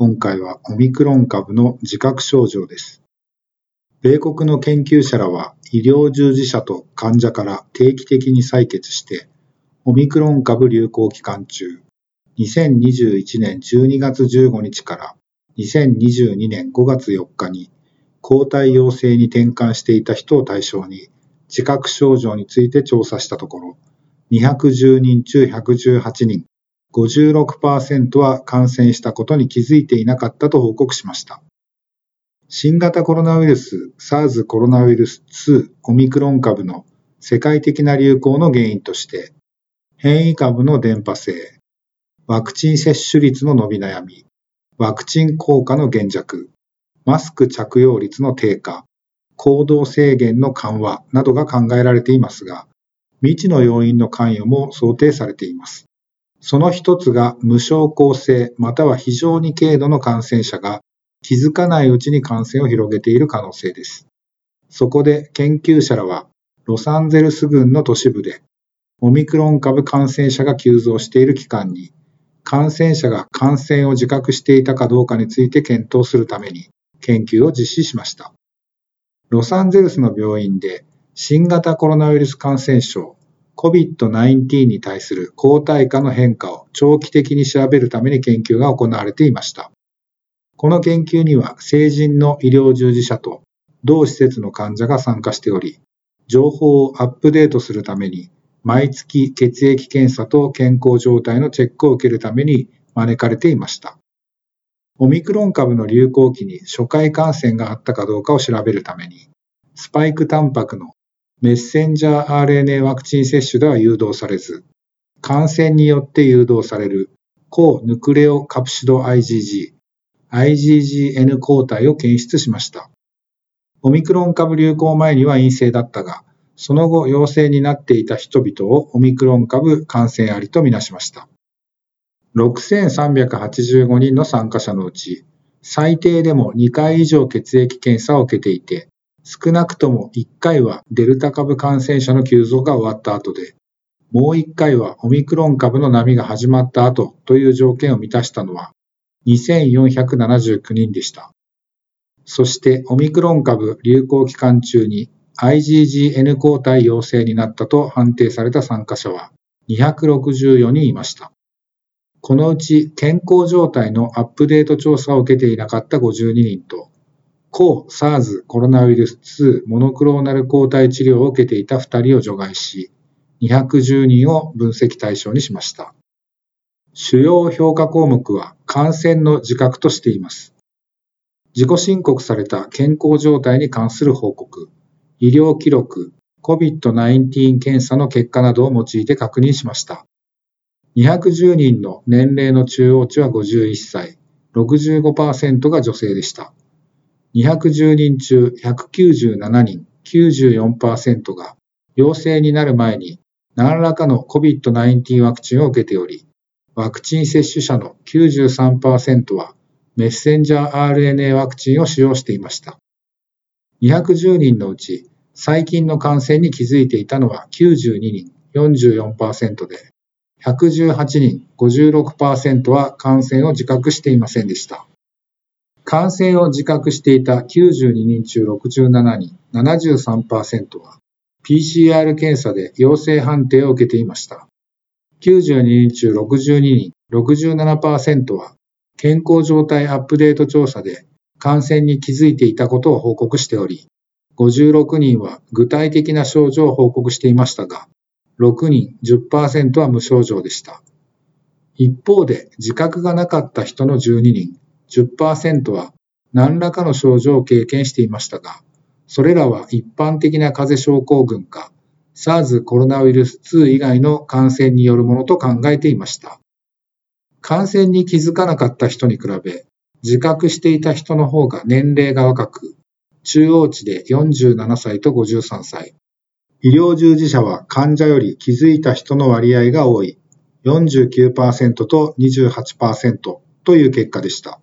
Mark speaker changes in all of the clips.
Speaker 1: 今回はオミクロン株の自覚症状です。米国の研究者らは医療従事者と患者から定期的に採血して、オミクロン株流行期間中、2021年12月15日から2022年5月4日に抗体陽性に転換していた人を対象に自覚症状について調査したところ、210人中118人、56%は感染したことに気づいていなかったと報告しました。新型コロナウイルス SARS コロナウイルス2オミクロン株の世界的な流行の原因として、変異株の電波性、ワクチン接種率の伸び悩み、ワクチン効果の減弱、マスク着用率の低下、行動制限の緩和などが考えられていますが、未知の要因の関与も想定されています。その一つが無症候性または非常に軽度の感染者が気づかないうちに感染を広げている可能性です。そこで研究者らはロサンゼルス郡の都市部でオミクロン株感染者が急増している期間に感染者が感染を自覚していたかどうかについて検討するために研究を実施しました。ロサンゼルスの病院で新型コロナウイルス感染症 COVID-19 に対する抗体価の変化を長期的に調べるために研究が行われていました。この研究には成人の医療従事者と同施設の患者が参加しており、情報をアップデートするために毎月血液検査と健康状態のチェックを受けるために招かれていました。オミクロン株の流行期に初回感染があったかどうかを調べるために、スパイクタンパクのメッセンジャー RNA ワクチン接種では誘導されず、感染によって誘導される抗ヌクレオカプシド IgG、IgGN 抗体を検出しました。オミクロン株流行前には陰性だったが、その後陽性になっていた人々をオミクロン株感染ありとみなしました。6385人の参加者のうち、最低でも2回以上血液検査を受けていて、少なくとも1回はデルタ株感染者の急増が終わった後で、もう1回はオミクロン株の波が始まった後という条件を満たしたのは2479人でした。そしてオミクロン株流行期間中に IgGN 抗体陽性になったと判定された参加者は264人いました。このうち健康状態のアップデート調査を受けていなかった52人と抗 SARS コロナウイルス2モノクローナル抗体治療を受けていた2人を除外し、210人を分析対象にしました。主要評価項目は感染の自覚としています。自己申告された健康状態に関する報告、医療記録、COVID-19 検査の結果などを用いて確認しました。210人の年齢の中央値は51歳、65%が女性でした。210人中197人、94%が陽性になる前に何らかの COVID-19 ワクチンを受けており、ワクチン接種者の93%はメッセンジャー RNA ワクチンを使用していました。210人のうち最近の感染に気づいていたのは92人、44%で、118人、56%は感染を自覚していませんでした。感染を自覚していた92人中67人、73%は PCR 検査で陽性判定を受けていました。92人中62人、67%は健康状態アップデート調査で感染に気づいていたことを報告しており、56人は具体的な症状を報告していましたが、6人、10%は無症状でした。一方で自覚がなかった人の12人、10%は何らかの症状を経験していましたが、それらは一般的な風邪症候群か、SARS コロナウイルス2以外の感染によるものと考えていました。感染に気づかなかった人に比べ、自覚していた人の方が年齢が若く、中央値で47歳と53歳。医療従事者は患者より気づいた人の割合が多い。49%と28%という結果でした。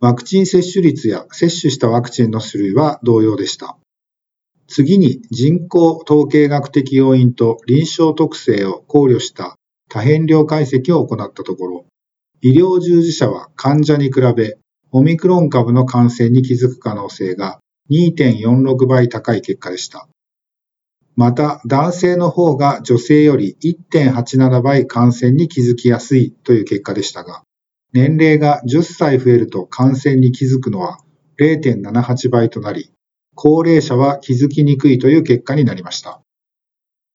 Speaker 1: ワクチン接種率や接種したワクチンの種類は同様でした。次に人口統計学的要因と臨床特性を考慮した多変量解析を行ったところ、医療従事者は患者に比べオミクロン株の感染に気づく可能性が2.46倍高い結果でした。また、男性の方が女性より1.87倍感染に気づきやすいという結果でしたが、年齢が10歳増えると感染に気づくのは0.78倍となり、高齢者は気づきにくいという結果になりました。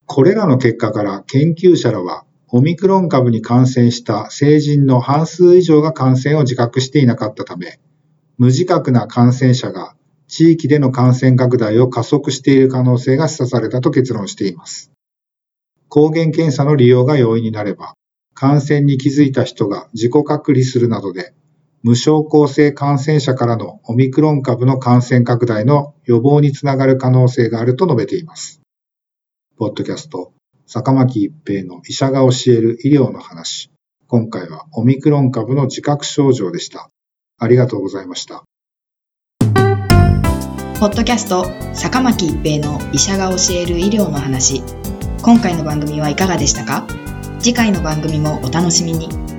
Speaker 1: これらの結果から研究者らは、オミクロン株に感染した成人の半数以上が感染を自覚していなかったため、無自覚な感染者が地域での感染拡大を加速している可能性が示唆されたと結論しています。抗原検査の利用が容易になれば、感染に気づいた人が自己隔離するなどで、無症候性感染者からのオミクロン株の感染拡大の予防につながる可能性があると述べています。ポッドキャスト、坂巻一平の医者が教える医療の話。今回はオミクロン株の自覚症状でした。ありがとうございました。
Speaker 2: ポッドキャスト坂巻一平の医者が教える医療の話今回の番組はいかがでしたか？次回の番組もお楽しみに。